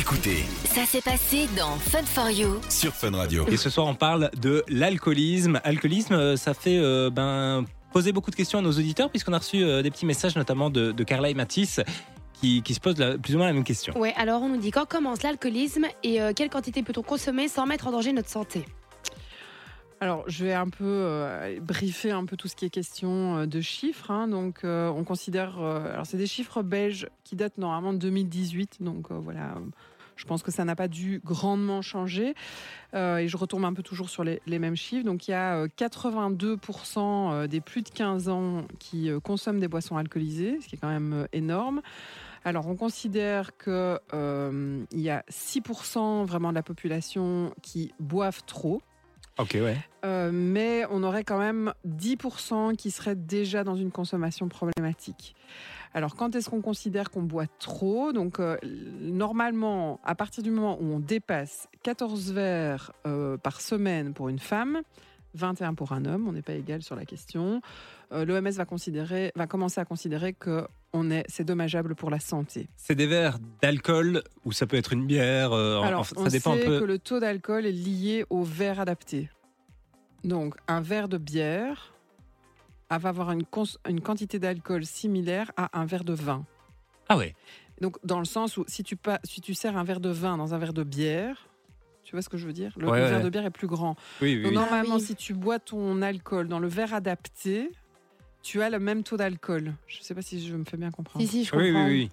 Écoutez Ça s'est passé dans Fun for You. sur Fun Radio. Et ce soir, on parle de l'alcoolisme. Alcoolisme, euh, ça fait euh, ben, poser beaucoup de questions à nos auditeurs, puisqu'on a reçu euh, des petits messages, notamment de, de Carla et Mathis, qui, qui se posent la- plus ou moins la même question. Ouais, alors on nous dit quand commence l'alcoolisme et euh, quelle quantité peut-on consommer sans mettre en danger notre santé? Alors, je vais un peu euh, briefer un peu tout ce qui est question euh, de chiffres. hein. Donc, euh, on considère. euh, alors, c'est des chiffres belges qui datent normalement de 2018. Donc, voilà. Je pense que ça n'a pas dû grandement changer. Et je retombe un peu toujours sur les, mêmes chiffres. Donc, il y a euh, 82% des plus de 15 ans qui consomment des boissons alcoolisées, ce qui est quand même énorme. Alors, on considère qu'il y a 6% vraiment de la population qui boivent trop. Ok, ouais. Euh, mais on aurait quand même 10% qui seraient déjà dans une consommation problématique. Alors, quand est-ce qu'on considère qu'on boit trop? Donc, euh, normalement, à partir du moment où on dépasse 14 verres euh, par semaine pour une femme, 21 pour un homme, on n'est pas égal sur la question. euh, L'OMS va considérer, va commencer à considérer que on est, c'est dommageable pour la santé. C'est des verres d'alcool, ou ça peut être une bière. euh, Alors, on ça dépend un sait peu. que le taux d'alcool est lié au verre adapté. Donc, un verre de bière va avoir une, cons- une quantité d'alcool similaire à un verre de vin. Ah ouais. Donc, dans le sens où si tu, pas, si tu sers un verre de vin dans un verre de bière, tu vois ce que je veux dire? Le, Ouais, le ouais. verre de bière est plus grand. Oui, oui. Donc, oui. normalement, Ah oui. si tu bois ton alcool dans le verre adapté, tu as le même taux d'alcool. Je ne sais pas si je me fais bien comprendre. Si, si, je Oui, comprends. oui, oui.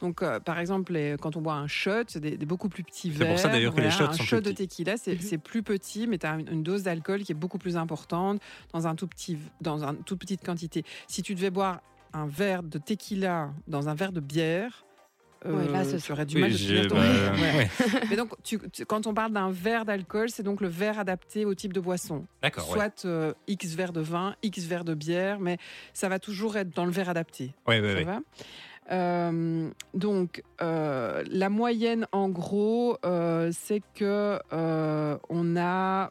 Donc, euh, par exemple, les- quand on boit un shot, c'est des, des beaucoup plus petits C'est verres. pour ça, d'ailleurs, que les shots Un sont shot plus de tequila, c'est Mhm. c'est plus petit, mais tu as une, une dose d'alcool qui est beaucoup plus importante dans un tout petit, dans une toute petite quantité. Si tu devais boire un verre de tequila dans un verre de bière, euh, Ouais, là, ce tu aurais du Oui, mal de bah, verre. Ouais. ouais. Mais donc, tu- tu- quand on parle d'un verre d'alcool, c'est donc le verre adapté au type de boisson. D'accord, ouais. Soit euh, X verres de vin, X verres de bière, mais ça va toujours être dans le verre adapté. Ça ouais. va? Euh, donc, euh, la moyenne, en gros, euh, c'est que euh, on a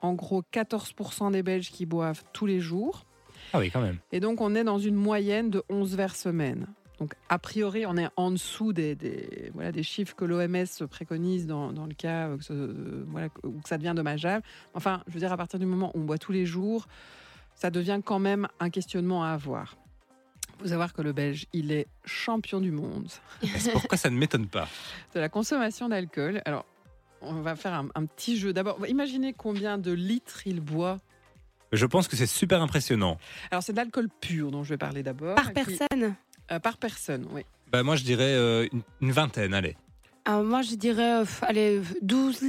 en gros 14% des Belges qui boivent tous les jours. Ah oui, quand même. Et donc, on est dans une moyenne de 11 verres semaine. Donc, a priori, on est en dessous des, des- voilà, des chiffres que l'OMS préconise dans, dans le cas euh, ce- euh, voilà, où ça devient dommageable. Enfin, je veux dire, à partir du moment où on boit tous les jours, ça devient quand même un questionnement à avoir. Il faut savoir que le Belge, il est champion du monde C'est pourquoi ça ne m'étonne pas. de la consommation d'alcool. Alors, on va faire un, un petit jeu. D'abord, imaginez combien de litres il boit. Je pense que c'est super impressionnant. Alors, c'est de l'alcool pur dont je vais parler d'abord. Par qui- personne euh, par personne, oui. Bah, moi, je dirais euh, une, une vingtaine, allez. Alors, Moi, je dirais, euh, allez, 12.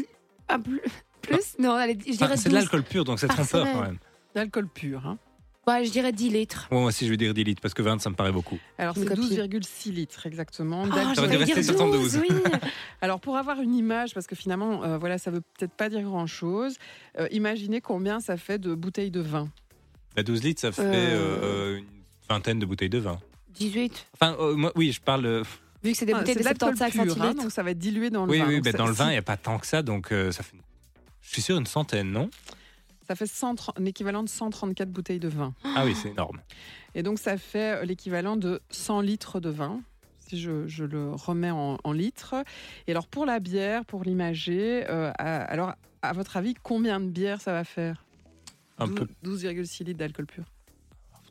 ah, plus, plus Non, allez, je dirais c'est de 12. l'alcool pur, donc c'est trompeur quand même. D'alcool pur. Hein. Ouais, je dirais 10 litres. Ouais, moi aussi, je vais dire 10 litres, parce que 20, ça me paraît beaucoup. Alors, Une c'est copie. 12,6 litres exactement. Oh, d'alcool. T'aurais dû rester sur ton 12. Oui. Alors, pour avoir une image, parce que finalement, euh, voilà, ça veut peut-être pas dire grand-chose, euh, imaginez combien ça fait de bouteilles de vin. Bah, 12 litres, ça fait Euh. euh, une vingtaine de bouteilles de vin. 18. Enfin, euh, moi, oui, je parle. euh, Vu que c'est des Ah, bouteilles de l'alcool 75 pur, hein, centilitres. donc ça va être dilué dans le oui, vin. oui, Donc bah, ça- dans le vin, il n'y a pas tant que ça, donc euh, ça fait. Je suis sûr une centaine, non? Ça fait 130 l'équivalent de 134 bouteilles de vin. Ah oui, c'est énorme. Et donc, ça fait euh, l'équivalent de 100 litres de vin, si je, je le remets en, en litres. Et alors, pour la bière, pour l'imager, euh, à- alors, à votre avis, combien de bière ça va faire? Un 12 peu. 12,6 litres d'alcool pur.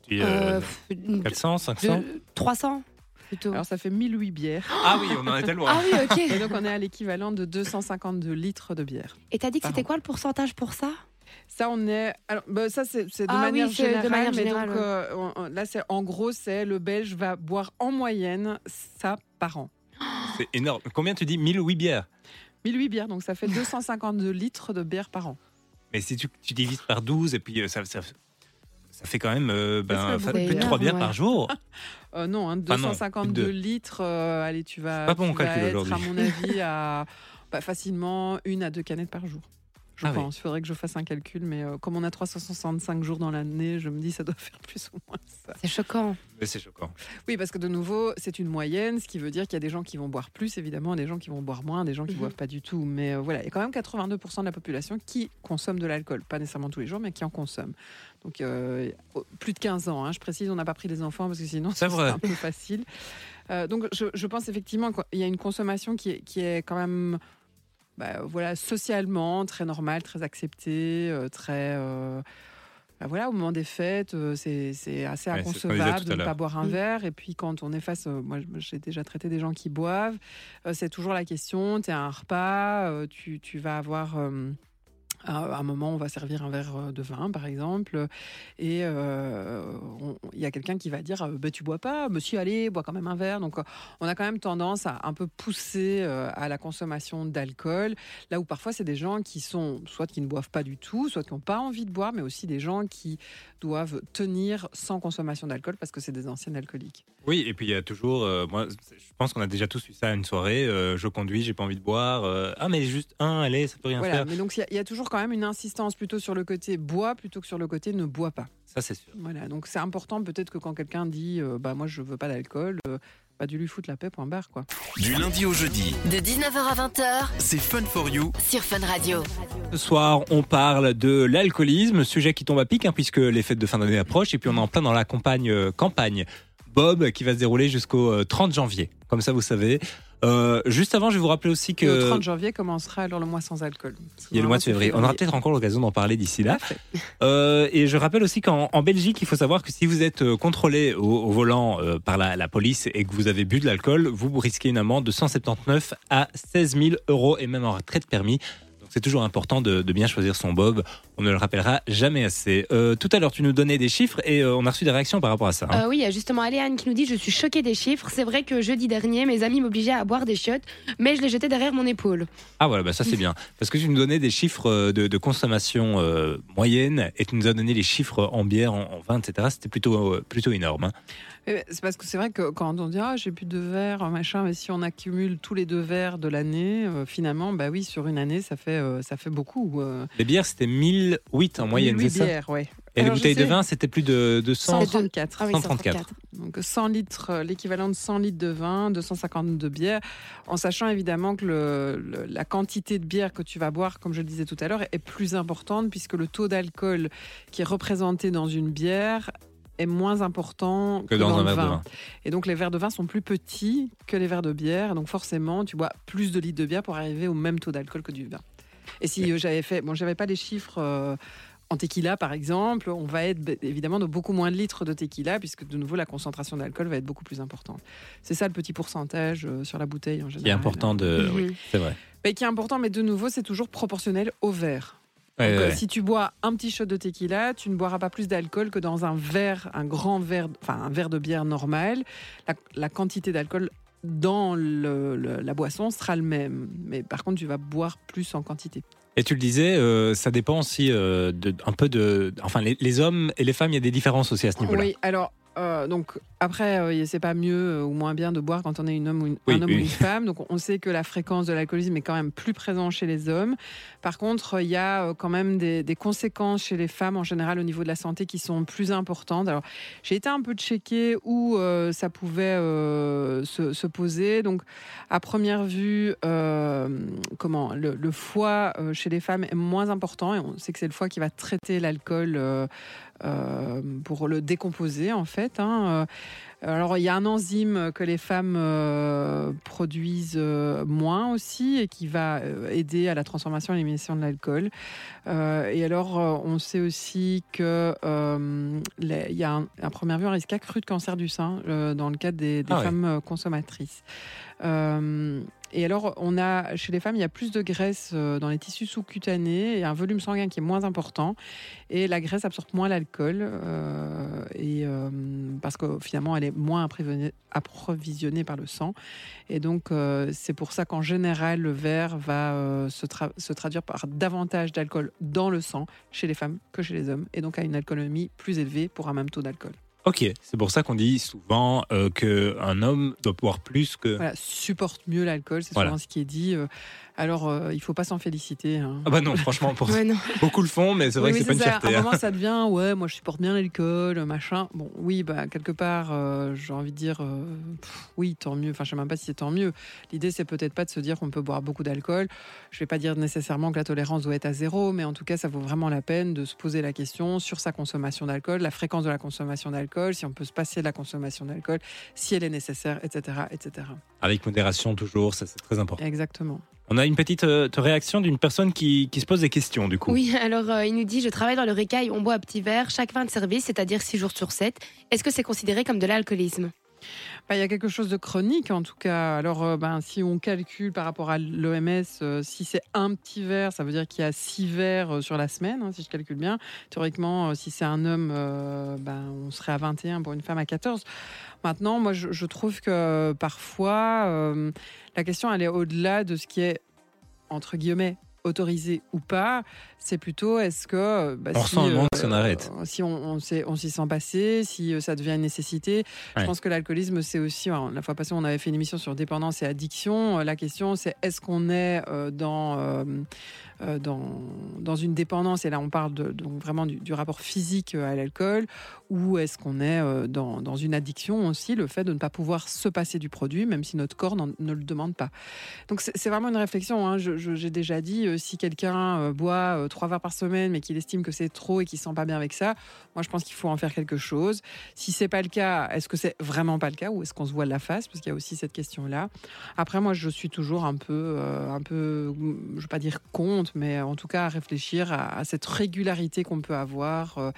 Tu dis, Euh, euh, une- 400, 500 de- 300 plutôt. Alors, ça fait 1008 bières. Ah oui, on en était loin. Ah oui, ok. Et donc, on est à l'équivalent de 252 litres de bière. Et t'as dit que c'était an. quoi le pourcentage pour ça? Ça, on est. Alors, bah, ça, c'est c'est de, Ah oui, manière de générale, manière mais générale, donc, ouais. euh, on- là, c'est en gros, c'est le Belge va boire en moyenne ça par an. C'est énorme. Combien tu dis? 1008 bières? 1008 bières, donc ça fait 252 litres de bière par an. Mais si tu, tu divises par 12, et puis euh, ça, ça, ça fait quand même euh, ben, plus de 3 énorme, bières ouais. par jour. Euh, non, hein, Ah non, 252 plus de deux. litres. euh, allez, tu vas, pas bon tu vas être, à mon avis, à bah, facilement une à deux canettes par jour. Je Ah pense. Il faudrait que je fasse un calcul, mais euh, comme on a 365 jours dans l'année, je me dis ça doit faire plus ou moins ça. C'est choquant. Mais c'est choquant. Oui, parce que de nouveau, c'est une moyenne, ce qui veut dire qu'il y a des gens qui vont boire plus, évidemment, des gens qui vont boire moins, des gens qui Mhm. boivent pas du tout. Mais euh, voilà, il y a quand même 82% de la population qui consomme de l'alcool. Pas nécessairement tous les jours, mais qui en consomme. Donc, euh, plus de 15 ans, hein, je précise, on n'a pas pris les enfants parce que sinon, C'est un peu facile. Euh, donc, je, je pense effectivement qu'il y a une consommation qui est, qui est quand même, bah, voilà, socialement très normale, très acceptée, euh, très. euh, bah, voilà, au moment des fêtes, euh, c'est c'est assez Ouais, inconcevable de ne pas boire un Mm. verre. Et puis, quand on est face, euh, moi, j'ai déjà traité des gens qui boivent, euh, c'est toujours la question tu es à un repas, euh, tu, tu vas avoir. euh, à un moment, on va servir un verre euh, de vin, par exemple, et euh, il y a quelqu'un qui va dire euh, bah, Tu bois pas Monsieur, allez, bois quand même un verre. Donc, on a quand même tendance à un peu pousser à la consommation d'alcool, là où parfois, c'est des gens qui sont soit qui ne boivent pas du tout, soit qui n'ont pas envie de boire, mais aussi des gens qui doivent tenir sans consommation d'alcool parce que c'est des anciens alcooliques. Oui, et puis il y a toujours, euh, moi, je pense qu'on a déjà tous eu ça à une soirée. euh, je conduis, j'ai pas envie de boire. ah, mais juste un, allez, ça peut rien Voilà, faire. mais donc il y a- il y, a toujours quand même une insistance plutôt sur le côté bois plutôt que sur le côté ne bois pas. Ça, c'est sûr. Voilà, donc c'est important peut-être que quand quelqu'un dit euh, bah moi je veux pas d'alcool, euh, bah du lui foutre la paix point barre quoi. Du lundi au jeudi, De 19h à 20h c'est Fun for You. sur Fun Radio. Ce soir, on parle de l'alcoolisme, sujet qui tombe à pic, hein, puisque les fêtes de fin d'année approchent, et puis on est en plein dans la campagne, euh, campagne Bob, qui va se dérouler jusqu'au euh, 30 janvier. Comme ça, vous savez. Euh, juste avant, je vais vous rappeler aussi que. Le 30 janvier commencera alors le mois sans alcool. Il y a le mois de février. On aura peut-être encore l'occasion d'en parler d'ici là. Euh, et je rappelle aussi qu'en en Belgique, il faut savoir que si vous êtes euh, contrôlé au, au volant euh, par la, la police et que vous avez bu de l'alcool, vous risquez une amende de 179 à 16 000 euros et même en retrait de permis. C'est toujours important de, de bien choisir son bob. On ne le rappellera jamais assez. Euh, tout à l'heure, tu nous donnais des chiffres et euh, on a reçu des réactions par rapport à ça. hein. Euh, oui, il y a justement Aléane qui nous dit Je suis choquée des chiffres. C'est vrai que jeudi dernier, mes amis m'obligeaient à boire des chiottes, mais je les jetais derrière mon épaule. Ah voilà, bah ça c'est bien. Parce que tu nous donnais des chiffres de, de consommation moyenne et tu nous as donné les chiffres en bière, en, en vin, etc. C'était plutôt, plutôt énorme. hein. Mais C'est parce que c'est vrai que quand on dit ah j'ai plus de verres machin, mais si on accumule tous les deux verres de l'année, euh, finalement bah oui sur une année ça fait euh, ça fait beaucoup. euh, Les bières, c'était 1008 en moyenne, c'est 1008 ça? bières, ouais. Et les Alors, bouteilles de vin, c'était plus de 200. 134. Ah oui, 134. Donc 100 litres, l'équivalent de 100 litres de vin, 250 de bière, en sachant évidemment que le- le- la quantité de bière que tu vas boire, comme je le disais tout à l'heure, est plus importante puisque le taux d'alcool qui est représenté dans une bière est moins important Que dans un le verre de vin. vin. Et donc les verres de vin sont plus petits que les verres de bière, donc forcément tu bois plus de litres de bière pour arriver au même taux d'alcool que du vin. Et si euh, j'avais fait, bon, j'avais pas les chiffres. euh, en tequila, par exemple, on va être bah, évidemment de beaucoup moins de litres de tequila, puisque de nouveau la concentration d'alcool va être beaucoup plus importante. C'est ça le petit pourcentage euh, sur la bouteille en général. Qui est important de. Mhm. Oui, c'est vrai. Mais qui est important, mais de nouveau, c'est toujours proportionnel au verre. Ouais, Donc, ouais, euh. Si tu bois un petit shot de tequila, tu ne boiras pas plus d'alcool que dans un verre, un grand verre, enfin un verre de bière normal. La, la quantité d'alcool dans le- le- la boisson sera le même, mais par contre, tu vas boire plus en quantité. Et tu le disais, euh, ça dépend aussi euh, de, un peu de. Enfin, les, les hommes et les femmes, il y a des différences aussi à ce niveau-là. Oui, alors. Euh, donc après, euh, c'est pas mieux euh, ou moins bien de boire quand on est une homme ou une, Oui, un homme oui. ou une femme. Donc on sait que la fréquence de l'alcoolisme est quand même plus présente chez les hommes. Par contre, il y a euh, quand même des, des conséquences chez les femmes en général au niveau de la santé qui sont plus importantes. Alors j'ai été un peu checker où euh, ça pouvait euh, se, se poser. Donc à première vue, euh, comment le, le foie euh, chez les femmes est moins important et on sait que c'est le foie qui va traiter l'alcool. euh, euh, pour le décomposer en fait. hein. Alors il y a un enzyme que les femmes produisent moins aussi et qui va aider à la transformation et l'élimination de l'alcool. Et alors on sait aussi que les- il y a un, à première vue un risque accru de cancer du sein dans le cadre des, des Ah ouais. femmes consommatrices. Euh, et alors, on a chez les femmes, il y a plus de graisse euh, dans les tissus sous-cutanés et un volume sanguin qui est moins important. Et la graisse absorbe moins l'alcool euh, et euh, parce que finalement, elle est moins approvisionnée- par le sang. Et donc, c'est pour ça qu'en général, le verre va se, se traduire par davantage d'alcool dans le sang chez les femmes que chez les hommes, et donc à une alcoolémie plus élevée pour un même taux d'alcool. Ok, c'est pour ça qu'on dit souvent euh, qu'un homme doit boire plus que. Voilà, supporte mieux l'alcool, c'est Voilà. souvent ce qui est dit. euh, Alors, euh, il faut pas s'en féliciter. hein. Ah bah non, franchement, pour... Ouais, non. beaucoup le font, mais c'est vrai Oui, que c'est pas une ça. fierté. À un hein. moment, ça devient, ouais, moi je supporte bien l'alcool, machin. Bon, oui, bah, quelque part, euh, j'ai envie de dire, euh, pff, oui, tant mieux. Enfin, je sais même pas si c'est tant mieux. L'idée, c'est peut-être pas de se dire qu'on peut boire beaucoup d'alcool. Je vais pas dire nécessairement que la tolérance doit être à zéro, mais en tout cas, ça vaut vraiment la peine de se poser la question sur sa consommation d'alcool, la fréquence de la consommation d'alcool, si on peut se passer de la consommation d'alcool, si elle est nécessaire, etc., etc. Avec modération toujours, ça c'est très important. Exactement. On a une petite euh, réaction d'une personne qui, qui se pose des questions du coup. Oui, alors euh, il nous dit Je travaille dans le récail, on boit à petit verre chaque fin de service, c'est-à-dire 6 jours sur 7. Est-ce que c'est considéré comme de l'alcoolisme? Il y a quelque chose de chronique en tout cas. Alors, euh, ben, si on calcule par rapport à l'OMS, euh, si c'est un petit verre, ça veut dire qu'il y a six verres euh, sur la semaine, hein, si je calcule bien. Théoriquement, si c'est un homme, ben, on serait à 21 pour une femme à 14. Maintenant, moi, je, trouve que parfois, la question, elle est au-delà de ce qui est, entre guillemets, autorisé ou pas. C'est plutôt, est-ce que... bah, On ressent un manque si on arrête. euh, Si on, s'y sent passer, si euh, ça devient une nécessité. Je pense que l'alcoolisme, c'est aussi... alors, La fois passée, on avait fait une émission sur dépendance et addiction. Euh, La question, c'est est-ce qu'on est euh, dans... euh, euh, dans, dans une dépendance, et là on parle de, donc vraiment du, du rapport physique euh, à l'alcool, ou est-ce qu'on est euh, dans, dans une addiction aussi, le fait de ne pas pouvoir se passer du produit, même si notre corps ne le demande pas. Donc c'est vraiment une réflexion. hein. Je- je- J'ai déjà dit, euh, si quelqu'un euh, boit euh, trois verres par semaine, mais qu'il estime que c'est trop et qu'il se sent pas bien avec ça, moi je pense qu'il faut en faire quelque chose. Si c'est pas le cas, est-ce que c'est vraiment pas le cas, ou est-ce qu'on se voit de la face, parce qu'il y a aussi cette question-là. Après, moi, je suis toujours un peu, euh, un peu, je vais pas dire contre, mais en tout cas à réfléchir à, cette régularité qu'on peut avoir, euh,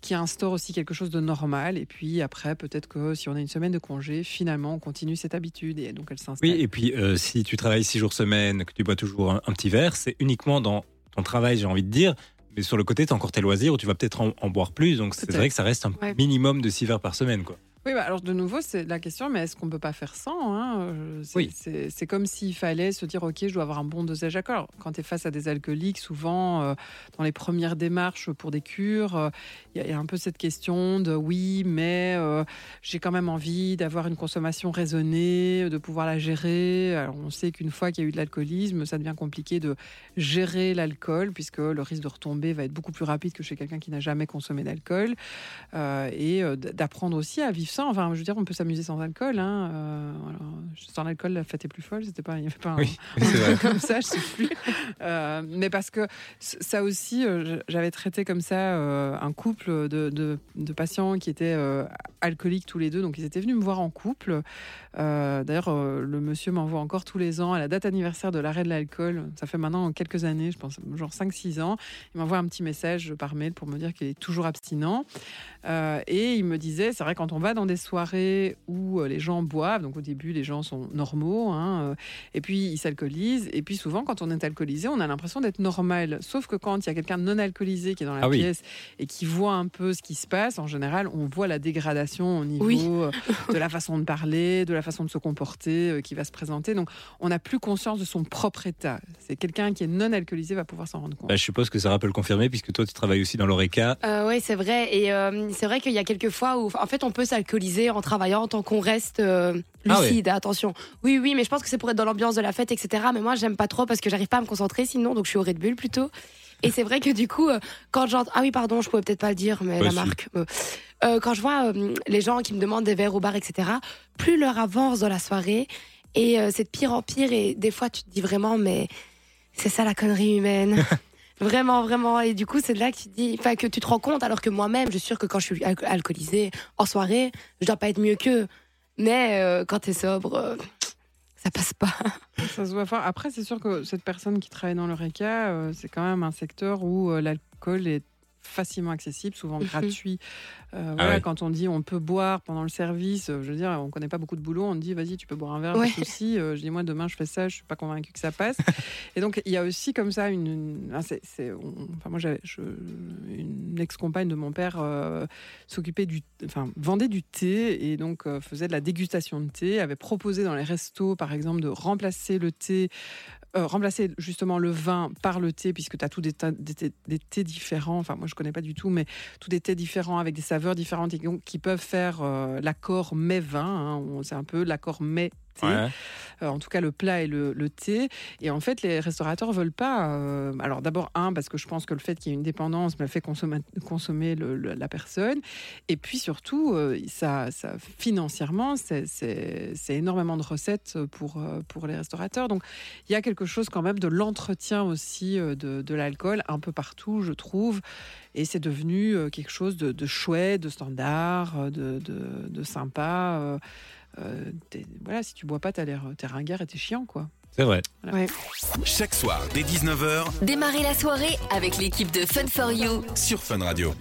qui instaure aussi quelque chose de normal. Et puis après, peut-être que si on a une semaine de congé, finalement, on continue cette habitude et donc elle s'installe. Oui, et puis si tu travailles six jours semaine, que tu bois toujours un petit verre, c'est uniquement dans ton travail, j'ai envie de dire. Mais sur le côté, tu as encore tes loisirs où tu vas peut-être en, en boire plus. Donc c'est vrai que ça reste un Ouais. minimum de six verres par semaine. Quoi. Oui, bah, alors de nouveau, c'est la question, mais est-ce qu'on peut pas faire sans hein Euh, c'est, Oui. c'est, c'est comme s'il fallait se dire, ok, je dois avoir un bon dosage d'alcool. Quand tu es face à des alcooliques, souvent, euh, dans les premières démarches pour des cures, euh, il y, a- il y a un peu cette question de, oui, mais euh, j'ai quand même envie d'avoir une consommation raisonnée, de pouvoir la gérer. Alors, on sait qu'une fois qu'il y a eu de l'alcoolisme, ça devient compliqué de gérer l'alcool, puisque le risque de retomber va être beaucoup plus rapide que chez quelqu'un qui n'a jamais consommé d'alcool. Euh, et euh, d'apprendre aussi à vivre sans. Enfin, je veux dire, on peut s'amuser sans alcool. Hein. Euh. Sans l'alcool, la fête est plus folle. C'était pas, il y avait pas Oui, comme ça, je sais plus. Euh, mais parce que ça aussi, euh, j'avais traité comme ça euh, un couple de, de- de patients qui étaient alcooliques tous les deux. Donc, ils étaient venus me voir en couple. D'ailleurs, le monsieur m'envoie encore tous les ans à la date anniversaire de l'arrêt de l'alcool. Ça fait maintenant quelques années, je pense, genre 5-6 ans. Il m'envoie un petit message par mail pour me dire qu'il est toujours abstinent. Et il me disait, c'est vrai, quand on va dans des soirées où euh, les gens boivent, donc au début, les gens sont normaux, hein, euh, et puis ils s'alcoolisent. Et puis souvent, quand on est alcoolisé, on a l'impression d'être normal. Sauf que quand il y a quelqu'un de non alcoolisé qui est dans la Ah oui. pièce et qui voit un peu ce qui se passe, en général, on voit la dégradation au niveau Oui. euh, de la façon de parler, de la façon de se comporter, euh, qui va se présenter. Donc, on n'a plus conscience de son propre état. C'est quelqu'un qui est non alcoolisé va pouvoir s'en rendre compte. Bah, je suppose que Sarah peut le confirmer puisque toi tu travailles aussi dans l'ORECA. Euh, oui, c'est vrai. Et euh, c'est vrai qu'il y a quelques fois où, en fait, on peut s'alcooliser en travaillant tant qu'on reste euh, Ah lucide. Attention. Oui, oui, mais je pense que c'est pour être dans l'ambiance de la fête, etc. Mais moi, j'aime pas trop parce que j'arrive pas à me concentrer sinon, donc je suis au Red Bull plutôt. Et c'est vrai que du coup, euh, quand j'entends. Ah oui, pardon, je pouvais peut-être pas le dire, mais la si. marque. euh, quand je vois les gens qui me demandent des verres au bar, etc., plus l'heure avance dans la soirée, et c'est de pire en pire, et des fois, tu te dis vraiment, mais c'est ça la connerie humaine. Vraiment, vraiment. Et du coup, c'est là que tu dis, que tu te rends compte, alors que moi-même, je suis sûre que quand je suis al- alcoolisée en soirée, je dois pas être mieux qu'eux. Mais euh, quand t'es sobre, euh, ça passe pas. Ça se voit fort. Après, c'est sûr que cette personne qui travaille dans le RECA, euh, c'est quand même un secteur où l'alcool est facilement accessible, souvent Mhm. gratuit. Euh, voilà, ouais. Quand on dit on peut boire pendant le service, euh, je veux dire, on connaît pas beaucoup de boulot, on dit vas-y, tu peux boire un verre, Ouais. pas de souci. Euh, je dis moi demain je fais ça, je suis pas convaincue que ça passe. Et donc il y a aussi comme ça une, une- ah, c'est- c'est- on- enfin moi j'avais je- une ex-compagne de mon père euh, s'occupait du, enfin vendait du thé et donc euh, faisait de la dégustation de thé, avait proposé dans les restos par exemple de remplacer le thé euh, remplacer justement le vin par le thé, puisque tu as tous des, des thés- des thés différents. Enfin, moi, je connais pas du tout, mais tous des thés différents avec des saveurs différentes qui, peuvent faire euh, l'accord mets-vin. hein. C'est un peu l'accord mets thé. Ouais. Euh, en tout cas le plat et le, le thé. Et en fait, les restaurateurs veulent pas. euh, alors d'abord un parce que je pense que le fait qu'il y ait une dépendance me fait consommer, consommer le- le- la personne. Et puis surtout, euh, ça, ça financièrement, c'est- énormément de recettes pour pour les restaurateurs. Donc il y a quelque chose quand même de l'entretien aussi de, de l'alcool un peu partout, je trouve. Et c'est devenu quelque chose de, de chouette, de standard, de, de, de sympa. Euh, euh, voilà, si tu bois pas, t'as l'air t'es ringard et t'es chiant, quoi. C'est vrai. Chaque soir dès 19h Démarrez la soirée avec l'équipe de Fun for You. sur Fun Radio.